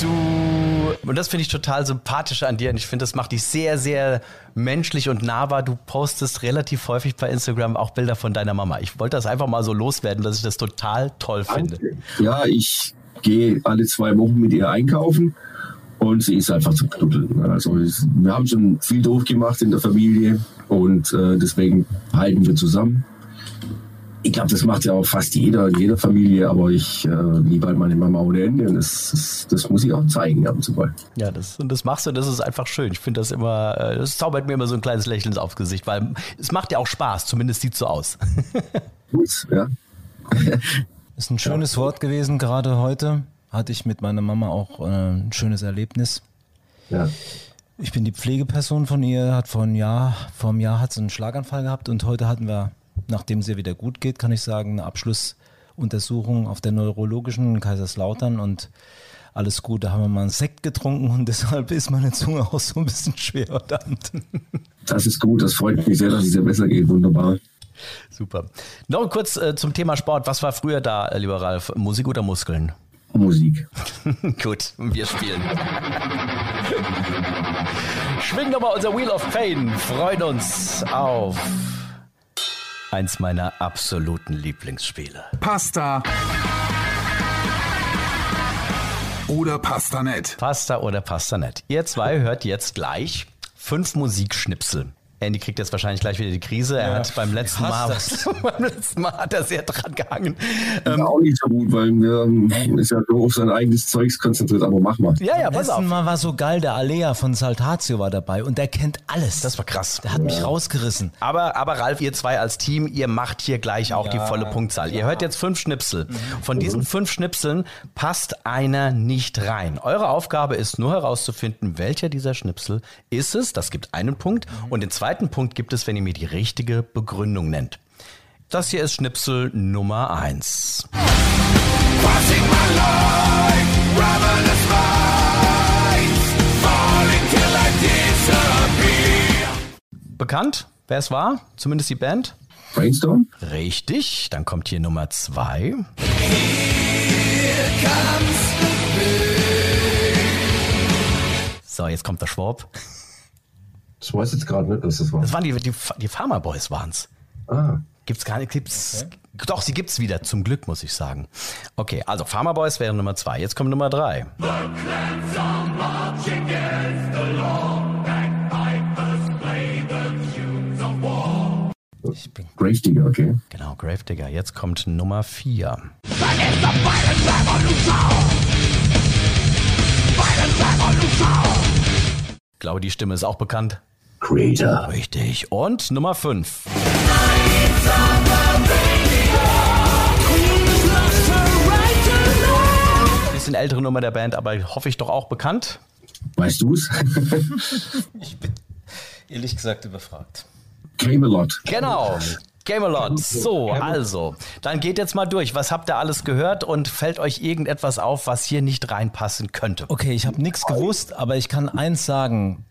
Du, und das finde ich total sympathisch an dir und ich finde, das macht dich sehr, sehr menschlich und nahbar. Du postest relativ häufig bei Instagram auch Bilder von deiner Mama. Ich wollte das einfach mal so loswerden, dass ich das total toll finde. Ja, ich gehe alle zwei Wochen mit ihr einkaufen und sie ist einfach zum Knuddeln. Also wir haben schon viel doof gemacht in der Familie und äh, deswegen halten wir zusammen. Ich glaube, das macht ja auch fast jeder in jeder Familie, aber ich äh, liebe halt meine Mama ohne Ende und das, das, das muss ich auch zeigen ab und zu mal. Ja, das, und das machst du, das ist einfach schön. Ich finde das immer, äh, das zaubert mir immer so ein kleines Lächeln aufs Gesicht, weil es macht ja auch Spaß, zumindest sieht so aus. Gut, ja. Ist ein schönes Wort gewesen, gerade heute hatte ich mit meiner Mama auch äh, ein schönes Erlebnis. ja. Ich bin die Pflegeperson von ihr, hat vor einem Jahr, vor einem Jahr hat sie einen Schlaganfall gehabt und heute hatten wir, nachdem es ihr wieder gut geht, kann ich sagen, eine Abschlussuntersuchung auf der neurologischen in Kaiserslautern und alles gut. Da haben wir mal einen Sekt getrunken und deshalb ist meine Zunge auch so ein bisschen schwer Abend. Das ist gut, das freut mich sehr, dass es dir besser geht. Wunderbar. Super. Noch kurz äh, zum Thema Sport. Was war früher da, äh, lieber Ralf? Musik oder Muskeln? Musik. Gut, wir spielen. Schwingen wir mal unser Wheel of Fame. Freuen uns auf eins meiner absoluten Lieblingsspiele. Pasta oder Pastanet. Pasta oder Pasta net. Ihr zwei hört jetzt gleich fünf Musikschnipsel. Andy kriegt jetzt wahrscheinlich gleich wieder die Krise. Er Ja, hat beim letzten Mal, beim letzten Mal hat er sehr dran gehangen. Das ist auch nicht so gut, weil man ist ja so auf sein eigenes Zeugs konzentriert, aber mach mal. Ja, ja, pass Letzten auf. Mal war so geil, der Alea von Saltatio war dabei und der kennt alles. Das war krass. der hat mich rausgerissen. Aber, aber Ralf, ihr zwei als Team, ihr macht hier gleich auch die volle Punktzahl. Ihr hört jetzt fünf Schnipsel. Von diesen fünf Schnipseln passt einer nicht rein. Eure Aufgabe ist nur herauszufinden, welcher dieser Schnipsel ist es. Das gibt einen Punkt. Und den zweiten Punkt gibt es, wenn ihr mir die richtige Begründung nennt. Das hier ist Schnipsel Nummer eins. Bekannt, wer es war? Zumindest die Band? Brainstorm? Richtig, dann kommt hier Nummer zwei. So, jetzt kommt der Schwab. Ich weiß jetzt gerade nicht, was das war. Das waren die, die, die Farmer Boys waren's. Ah, Gibt's gar nicht, gibt's, doch, sie gibt's wieder, zum Glück, muss ich sagen. Okay, also Farmer Boys wäre Nummer zwei. Jetzt kommt Nummer drei. Ich bin Gravedigger, okay. Genau, Gravedigger. Jetzt kommt Nummer vier. Ich glaube, die Stimme ist auch bekannt. Creator. Richtig. Und Nummer fünf. Bisschen ältere Nummer der Band, aber hoffe ich doch auch bekannt. Weißt du's? ehrlich gesagt überfragt. Camelot. Genau. Camelot. So, also, dann geht jetzt mal durch. Was habt ihr alles gehört und fällt euch irgendetwas auf, was hier nicht reinpassen könnte? Okay, ich habe nichts gewusst, aber ich kann eins sagen.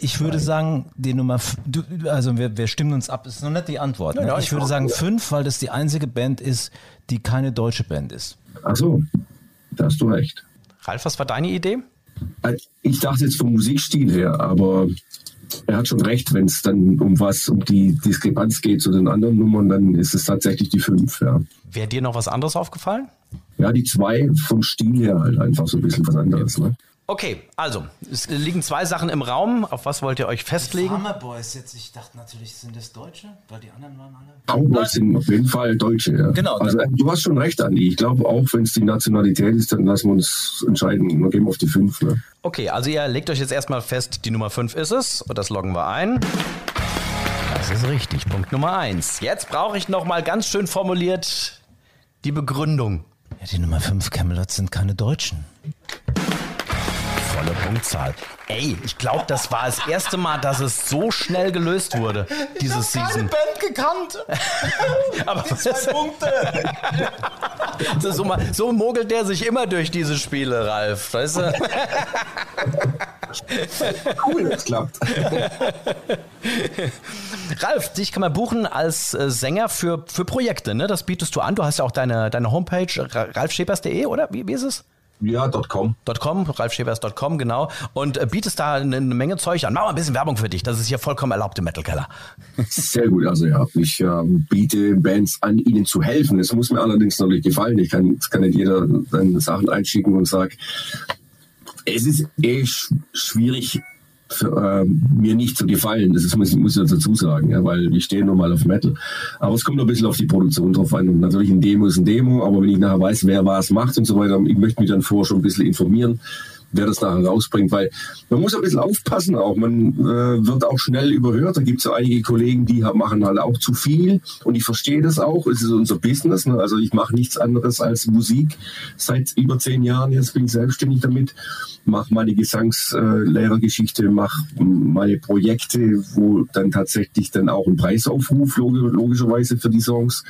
Ich würde sagen, die Nummer, du, also wir, wir stimmen uns ab, ist noch nicht die Antwort. Ne? ja, ich ich würde sagen fünf, weil das die einzige Band ist, die keine deutsche Band ist. Ach so, da hast du recht. Ralf, was war deine Idee? Äh, Ich dachte jetzt vom Musikstil her, aber er hat schon recht, wenn es dann um was, um die Diskrepanz geht zu den anderen Nummern, dann ist es tatsächlich die fünf, ja. Wäre dir noch was anderes aufgefallen? Ja, die zwei vom Stil her halt einfach so ein bisschen was anderes, ne? Okay, also, es liegen zwei Sachen im Raum. Auf was wollt ihr euch festlegen? Farmer Boys jetzt, ich dachte natürlich, sind das Deutsche, weil die anderen waren alle. Cowboys sind auf jeden Fall Deutsche, ja. Genau, Also du hast schon recht, Andi. Ich glaube auch, wenn es die Nationalität ist, dann lassen wir uns entscheiden. Wir gehen auf die fünf, ne? Okay, also ihr legt euch jetzt erstmal fest, die Nummer 5 ist es und das loggen wir ein. Das ist richtig, Punkt Nummer 1. Jetzt brauche ich nochmal ganz schön formuliert die Begründung. Ja, die Nummer fünf Camelot sind keine Deutschen. Volle Punktzahl. Ey, ich glaube, das war das erste Mal, dass es so schnell gelöst wurde, dieses Season. Band gekannt. Aber Punkte. so, mal- so mogelt der sich immer durch diese Spiele, Ralf. Weißt du? Cool, das klappt. Ralf, dich kann man buchen als äh, Sänger für, für Projekte, ne? Das bietest du an. Du hast ja auch deine, deine Homepage, ra- ralfschepers.de, oder? Wie, wie ist es? Ja, .com. .com, ralfschepers.com, genau. Und äh, bietest da eine, Menge Zeug an. Mach mal ein bisschen Werbung für dich. Das ist hier vollkommen erlaubt im Metal Keller. Sehr gut, also ja, ich ähm, biete Bands an, ihnen zu helfen. Es muss mir allerdings natürlich gefallen. Ich kann, kann nicht jeder dann Sachen einschicken und sagt, es ist eh sch schwierig, äh, mir nicht so gefallen. Das muss, muss ich dazu sagen, ja, weil ich stehe nur mal auf Metal. Aber es kommt ein bisschen auf die Produktion drauf an. Und natürlich ein Demo ist ein Demo, aber wenn ich nachher weiß, wer was macht und so weiter, ich möchte mich dann vorher schon ein bisschen informieren wer das nachher rausbringt, weil man muss ein bisschen aufpassen auch. Man äh, wird auch schnell überhört. Da gibt es ja einige Kollegen, die machen halt auch zu viel und ich verstehe das auch. Es ist unser Business. Ne? Also ich mache nichts anderes als Musik seit über zehn Jahren. Jetzt bin ich selbstständig damit, mache meine Gesangslehrergeschichte, mache meine Projekte, wo dann tatsächlich dann auch ein Preisaufruf logischerweise für die Songs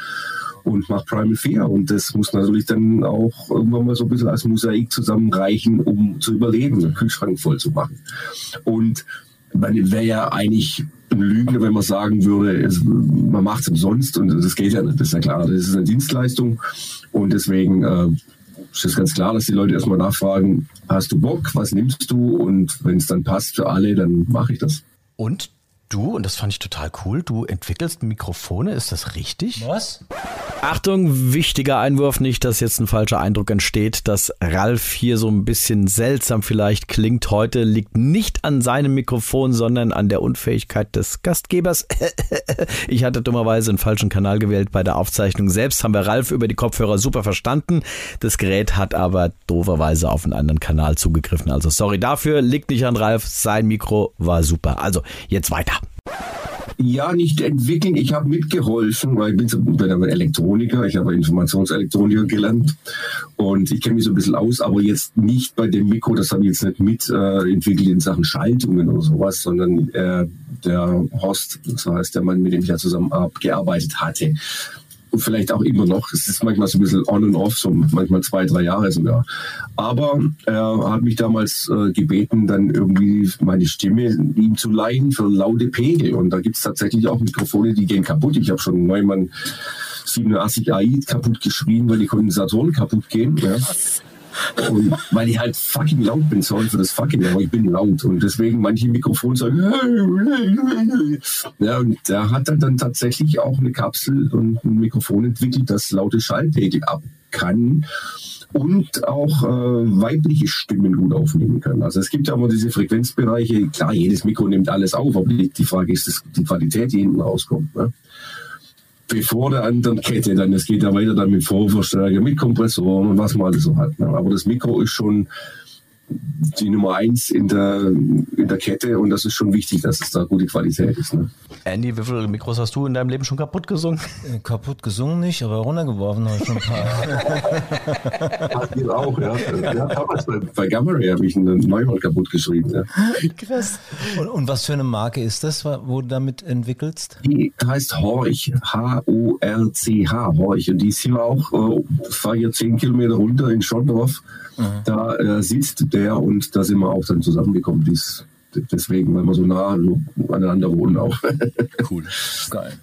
und macht Primal 4. Und das muss natürlich dann auch irgendwann mal so ein bisschen als Mosaik zusammenreichen, um zu überleben, den Kühlschrank voll zu machen. Und man wäre ja eigentlich ein Lügner, wenn man sagen würde, es, man macht es umsonst und das geht ja nicht, das ist ja klar. Das ist eine Dienstleistung und deswegen äh, ist es ganz klar, dass die Leute erstmal nachfragen, hast du Bock, was nimmst du und wenn es dann passt für alle, dann mache ich das. Und du, und das fand ich total cool, du entwickelst Mikrofone, ist das richtig? Was? Achtung, wichtiger Einwurf, nicht, dass jetzt ein falscher Eindruck entsteht, dass Ralf hier so ein bisschen seltsam vielleicht klingt heute, liegt nicht an seinem Mikrofon, sondern an der Unfähigkeit des Gastgebers. ich hatte dummerweise einen falschen Kanal gewählt bei der Aufzeichnung selbst, haben wir Ralf über die Kopfhörer super verstanden. Das Gerät hat aber dooferweise auf einen anderen Kanal zugegriffen. Also sorry dafür, liegt nicht an Ralf, sein Mikro war super. Also jetzt weiter. Ja, nicht entwickeln. Ich habe mitgeholfen, weil ich bin, so, bin aber Elektroniker, ich habe Informationselektroniker gelernt und ich kenne mich so ein bisschen aus, aber jetzt nicht bei dem Mikro, das habe ich jetzt nicht mitentwickelt äh, in Sachen Schaltungen oder sowas, sondern äh, der Horst, das heißt der Mann, mit dem ich ja zusammen gearbeitet hatte, und vielleicht auch immer noch. Es ist manchmal so ein bisschen on and off, so manchmal zwei, drei Jahre sogar. Aber er hat mich damals äh, gebeten, dann irgendwie meine Stimme ihm zu leihen für laute Pegel. Und da gibt es tatsächlich auch Mikrofone, die gehen kaputt. Ich habe schon Neumann 87 AI kaputt geschrien, weil die Kondensatoren kaputt gehen. Ja. Und weil ich halt fucking laut bin, sorry für das fucking, aber ich bin laut. Und deswegen manche Mikrofone sagen, ja, und der hat dann, dann tatsächlich auch eine Kapsel und ein Mikrofon entwickelt, das laute Schallpegel ab kann und auch äh, weibliche Stimmen gut aufnehmen kann. Also es gibt ja immer diese Frequenzbereiche, klar, jedes Mikro nimmt alles auf, aber die, die Frage ist das, die Qualität, die hinten rauskommt. Ne? Bevor der anderen Kette, dann es geht ja weiter dann mit Vorverstärker, mit Kompressoren und was man alles so hat. Ne? Aber das Mikro ist schon die Nummer eins in der, in der Kette und das ist schon wichtig, dass es da gute Qualität ist. Ne? Andy, wie viele Mikros hast du in deinem Leben schon kaputt gesungen? Äh, kaputt gesungen nicht, aber runtergeworfen habe ich schon ein paar. Ihr auch, ja. ja damals bei, bei Gamma Ray habe ich einen Neumann kaputt geschrieben. Ja. Krass. Und, und, was für eine Marke ist das, wo du damit entwickelst? Die heißt Horch, H-O-R-C-H, Horch. Und die ist hier auch, äh, fahre hier zehn Kilometer runter in Schondorf. Mhm. Da äh, sitzt der und da sind wir auch dann zusammengekommen. Dies, deswegen, weil wir so nah aneinander wohnen auch. Cool. Geil.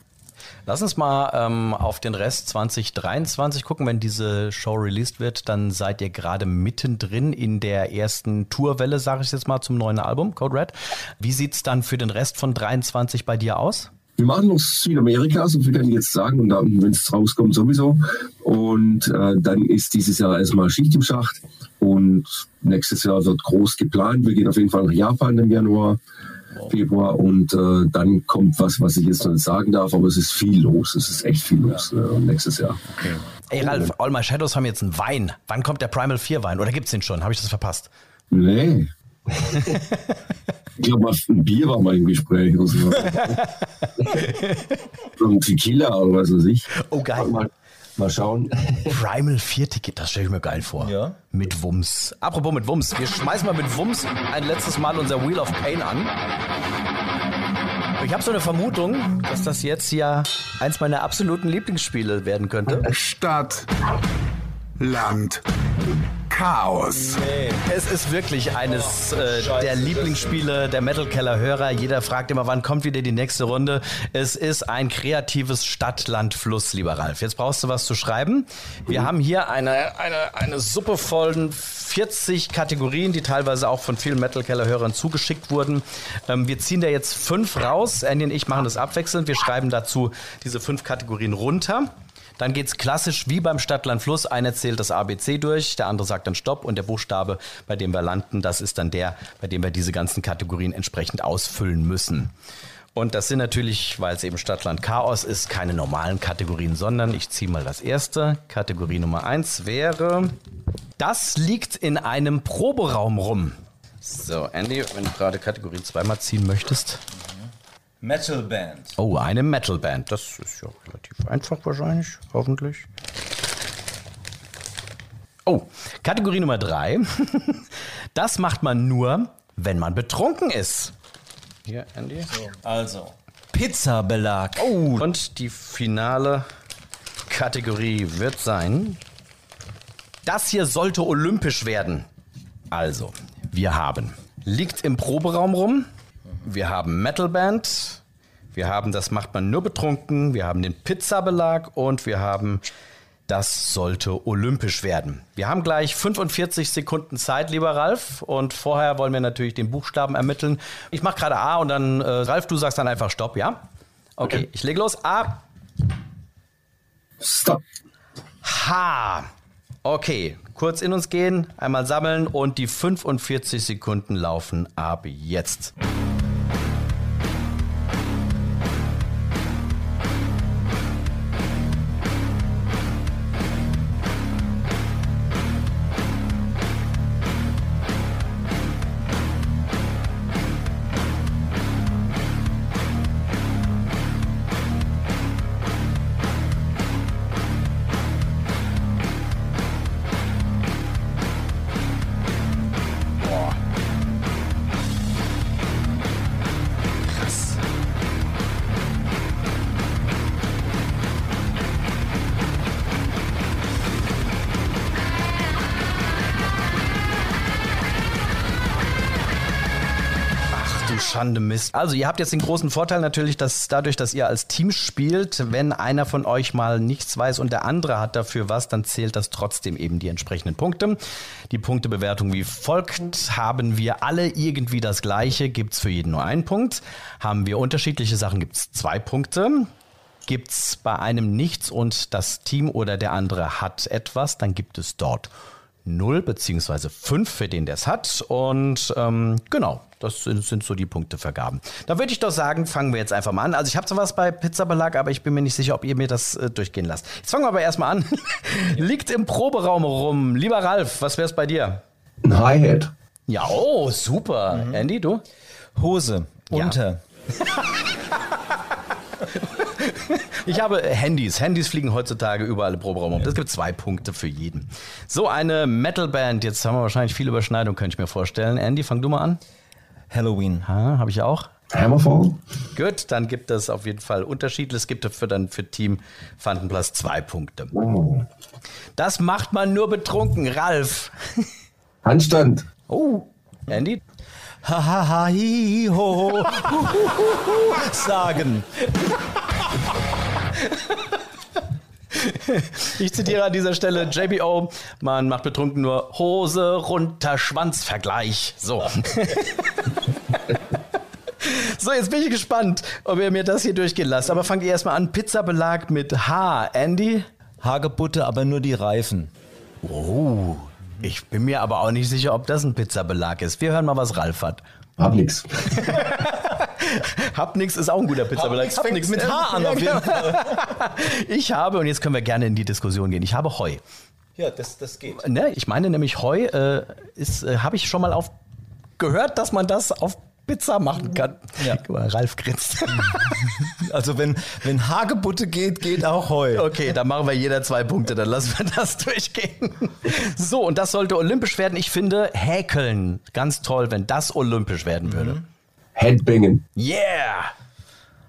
Lass uns mal ähm, auf den Rest 2023 gucken. Wenn diese Show released wird, dann seid ihr gerade mittendrin in der ersten Tourwelle, sage ich jetzt mal, zum neuen Album, Code Red. Wie sieht es dann für den Rest von 23 bei dir aus? Wir machen noch Südamerika, so viel kann ich jetzt sagen, und wenn es rauskommt, sowieso. Und äh, dann ist dieses Jahr erstmal Schicht im Schacht. Und nächstes Jahr wird groß geplant. Wir gehen auf jeden Fall nach Japan im Januar, Februar. Und äh, dann kommt was, was ich jetzt noch nicht sagen darf, aber es ist viel los. Es ist echt viel los äh, nächstes Jahr. Okay. Ey, Ralf, All My Shadows haben jetzt einen Wein. Wann kommt der Primal 4 Wein? Oder gibt es den schon? Habe ich das verpasst? Nee. ich glaube, ein Bier war mal im Gespräch. Oder so. ein Tequila oder was weiß ich. Oh, geil. Mal, mal schauen. Primal 4 Ticket, das stelle ich mir geil vor. Ja. Mit Wumms. Apropos mit Wumms. Wir schmeißen mal mit Wumms ein letztes Mal unser Wheel of Pain an. Ich habe so eine Vermutung, dass das jetzt ja eins meiner absoluten Lieblingsspiele werden könnte. Stadt, Land, Chaos. Nee. Es ist wirklich eines äh, der Lieblingsspiele der Metal Keller Hörer. Jeder fragt immer, wann kommt wieder die nächste Runde. Es ist ein kreatives Stadt-Land-Fluss, lieber Ralf. Jetzt brauchst du was zu schreiben. Wir haben hier eine, eine, eine Suppe von 40 Kategorien, die teilweise auch von vielen Metal Keller Hörern zugeschickt wurden. Ähm, wir ziehen da jetzt fünf raus. Andy und ich machen das abwechselnd. Wir schreiben dazu diese fünf Kategorien runter. Dann geht es klassisch wie beim Stadtland Fluss. Einer zählt das ABC durch, der andere sagt dann Stopp und der Buchstabe, bei dem wir landen, das ist dann der, bei dem wir diese ganzen Kategorien entsprechend ausfüllen müssen. Und das sind natürlich, weil es eben Stadtland Chaos ist, keine normalen Kategorien, sondern ich ziehe mal das erste. Kategorie Nummer eins wäre, das liegt in einem Proberaum rum. So, Andy, wenn du gerade Kategorie zweimal ziehen möchtest. Metal Band. Oh, eine Metalband. Das ist ja relativ einfach wahrscheinlich, hoffentlich. Oh, Kategorie Nummer drei. Das macht man nur, wenn man betrunken ist. Hier, Andy. Also, Pizzabelag. Oh, und die finale Kategorie wird sein. Das hier sollte olympisch werden. Also, wir haben liegt im Proberaum rum. Wir haben Metalband. Wir haben das macht man nur betrunken. Wir haben den Pizzabelag und wir haben das sollte olympisch werden. Wir haben gleich 45 Sekunden Zeit, lieber Ralf. Und vorher wollen wir natürlich den Buchstaben ermitteln. Ich mache gerade A und dann, äh, Ralf, du sagst dann einfach Stopp, ja? Okay, Okay. ich lege los. A, Stop. H. Okay, kurz in uns gehen, einmal sammeln und die 45 Sekunden laufen ab jetzt. Schande Mist. Also ihr habt jetzt den großen Vorteil natürlich, dass dadurch, dass ihr als Team spielt, wenn einer von euch mal nichts weiß und der andere hat dafür was, dann zählt das trotzdem eben die entsprechenden Punkte. Die Punktebewertung wie folgt. Haben wir alle irgendwie das gleiche, gibt's für jeden nur einen Punkt. Haben wir unterschiedliche Sachen, gibt's zwei Punkte. Gibt's bei einem nichts und das Team oder der andere hat etwas, dann gibt es dort 0 beziehungsweise 5 für den, der es hat. Und ähm, genau, das sind, sind so die Punktevergaben. Da würde ich doch sagen, fangen wir jetzt einfach mal an. Also ich habe zwar was bei Pizzabelag, aber ich bin mir nicht sicher, ob ihr mir das äh, durchgehen lasst. Jetzt fangen wir aber erstmal an. Liegt im Proberaum rum. Lieber Ralf, was wär's bei dir? Ein Hi-Hat. Ja, oh, super. Andy, du? Hose. Ja. Unter. Ich habe Handys. Handys fliegen heutzutage überall im Proberaum rum. Das gibt zwei Punkte für jeden. So eine Metalband. Jetzt haben wir wahrscheinlich viel Überschneidung, könnte ich mir vorstellen. Andy, fang du mal an. Halloween. Ha, habe ich auch. Hammerfall. Gut, dann gibt es auf jeden Fall Unterschiede. Es gibt dafür dann für Team Fandenplatz zwei Punkte. Oh. Das macht man nur betrunken, Ralf. Handstand. Oh, Andy? Ha ha ha hi ho sagen. Ich zitiere an dieser Stelle JBO, man macht betrunken nur Hose runter, Schwanzvergleich. So. So, jetzt bin ich gespannt, ob ihr mir das hier durchgehen lasst. Aber fangt ihr erstmal an. Pizzabelag mit H. Andy? Hagebutte, aber nur die Reifen. Oh, ich bin mir aber auch nicht sicher, ob das ein Pizzabelag ist. Wir hören mal, was Ralf hat. Hab nix. Hab nix ist auch ein guter Pizzabelag. Hab nix mit H an auf jeden Fall. Ich habe, und jetzt können wir gerne in die Diskussion gehen, ich habe Heu. Ja, das, das geht. Ne, ich meine nämlich Heu äh, ist, äh, habe ich schon mal auf gehört, dass man das auf Pizza machen kann. Ja. Guck mal, Ralf grinst. Also wenn, wenn Hagebutte geht, geht auch Heu. Okay, dann machen wir jeder zwei Punkte, dann lassen wir das durchgehen. So, und das sollte olympisch werden. Ich finde Häkeln ganz toll, wenn das olympisch werden würde. Headbanging. Yeah!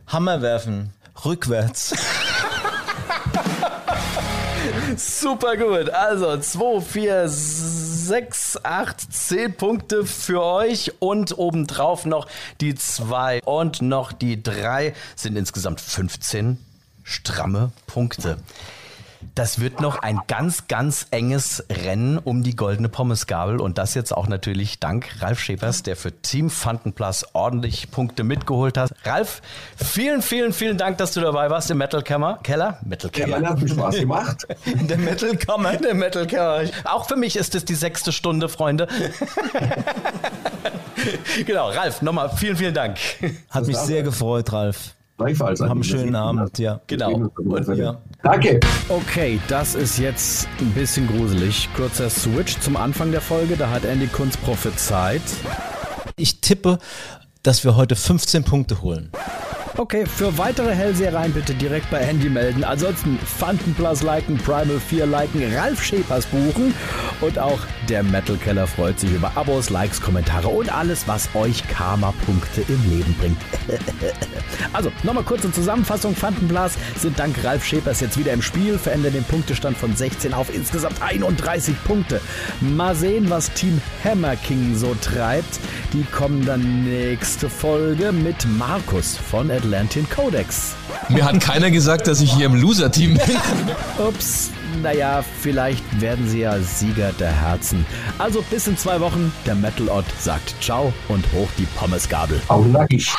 Hammer werfen. Rückwärts. Super gut. Also 2, 4, 6, 8, 10 Punkte für euch und obendrauf noch die 2 und noch die 3 sind insgesamt 15 stramme Punkte. Das wird noch ein ganz, ganz enges Rennen um die goldene Pommesgabel und das jetzt auch natürlich dank Ralf Schepers, der für Team Fantenplus ordentlich Punkte mitgeholt hat. Ralf, vielen, vielen, vielen Dank, dass du dabei warst im Metal Keller. Keller? Metal Keller. Ja, hat mir Spaß gemacht. der Metal Kammer, der Metal Kammer. Auch für mich ist es die sechste Stunde, Freunde. genau, Ralf, nochmal vielen, vielen Dank. Hat mich sehr gefreut, Ralf. Gleichfalls. Haben einen schönen Abend, ja. Genau. Und, ja. Danke. Okay, das ist jetzt ein bisschen gruselig. Kurzer Switch zum Anfang der Folge. Da hat Andy Kunz prophezeit. Ich tippe, dass wir heute 15 Punkte holen. Okay, für weitere Hellsehereien bitte direkt bei Handy melden. Ansonsten Fanten Plus liken, Primal 4 liken, Ralf Schepers buchen und auch der Metal Keller freut sich über Abos, Likes, Kommentare und alles, was euch Karma-Punkte im Leben bringt. also, nochmal kurze Zusammenfassung. Fanten Plus sind dank Ralf Schepers jetzt wieder im Spiel, verändern den Punktestand von 16 auf insgesamt 31 Punkte. Mal sehen, was Team Hammer King so treibt. Die kommen dann nächste Folge mit Markus von Atlantean Codex. Mir hat keiner gesagt, dass ich hier im Loser-Team bin. Ups, naja, vielleicht werden sie ja Sieger der Herzen. Also bis in zwei Wochen. Der Metal Ott sagt Ciao und hoch die Pommesgabel. Auch nackig.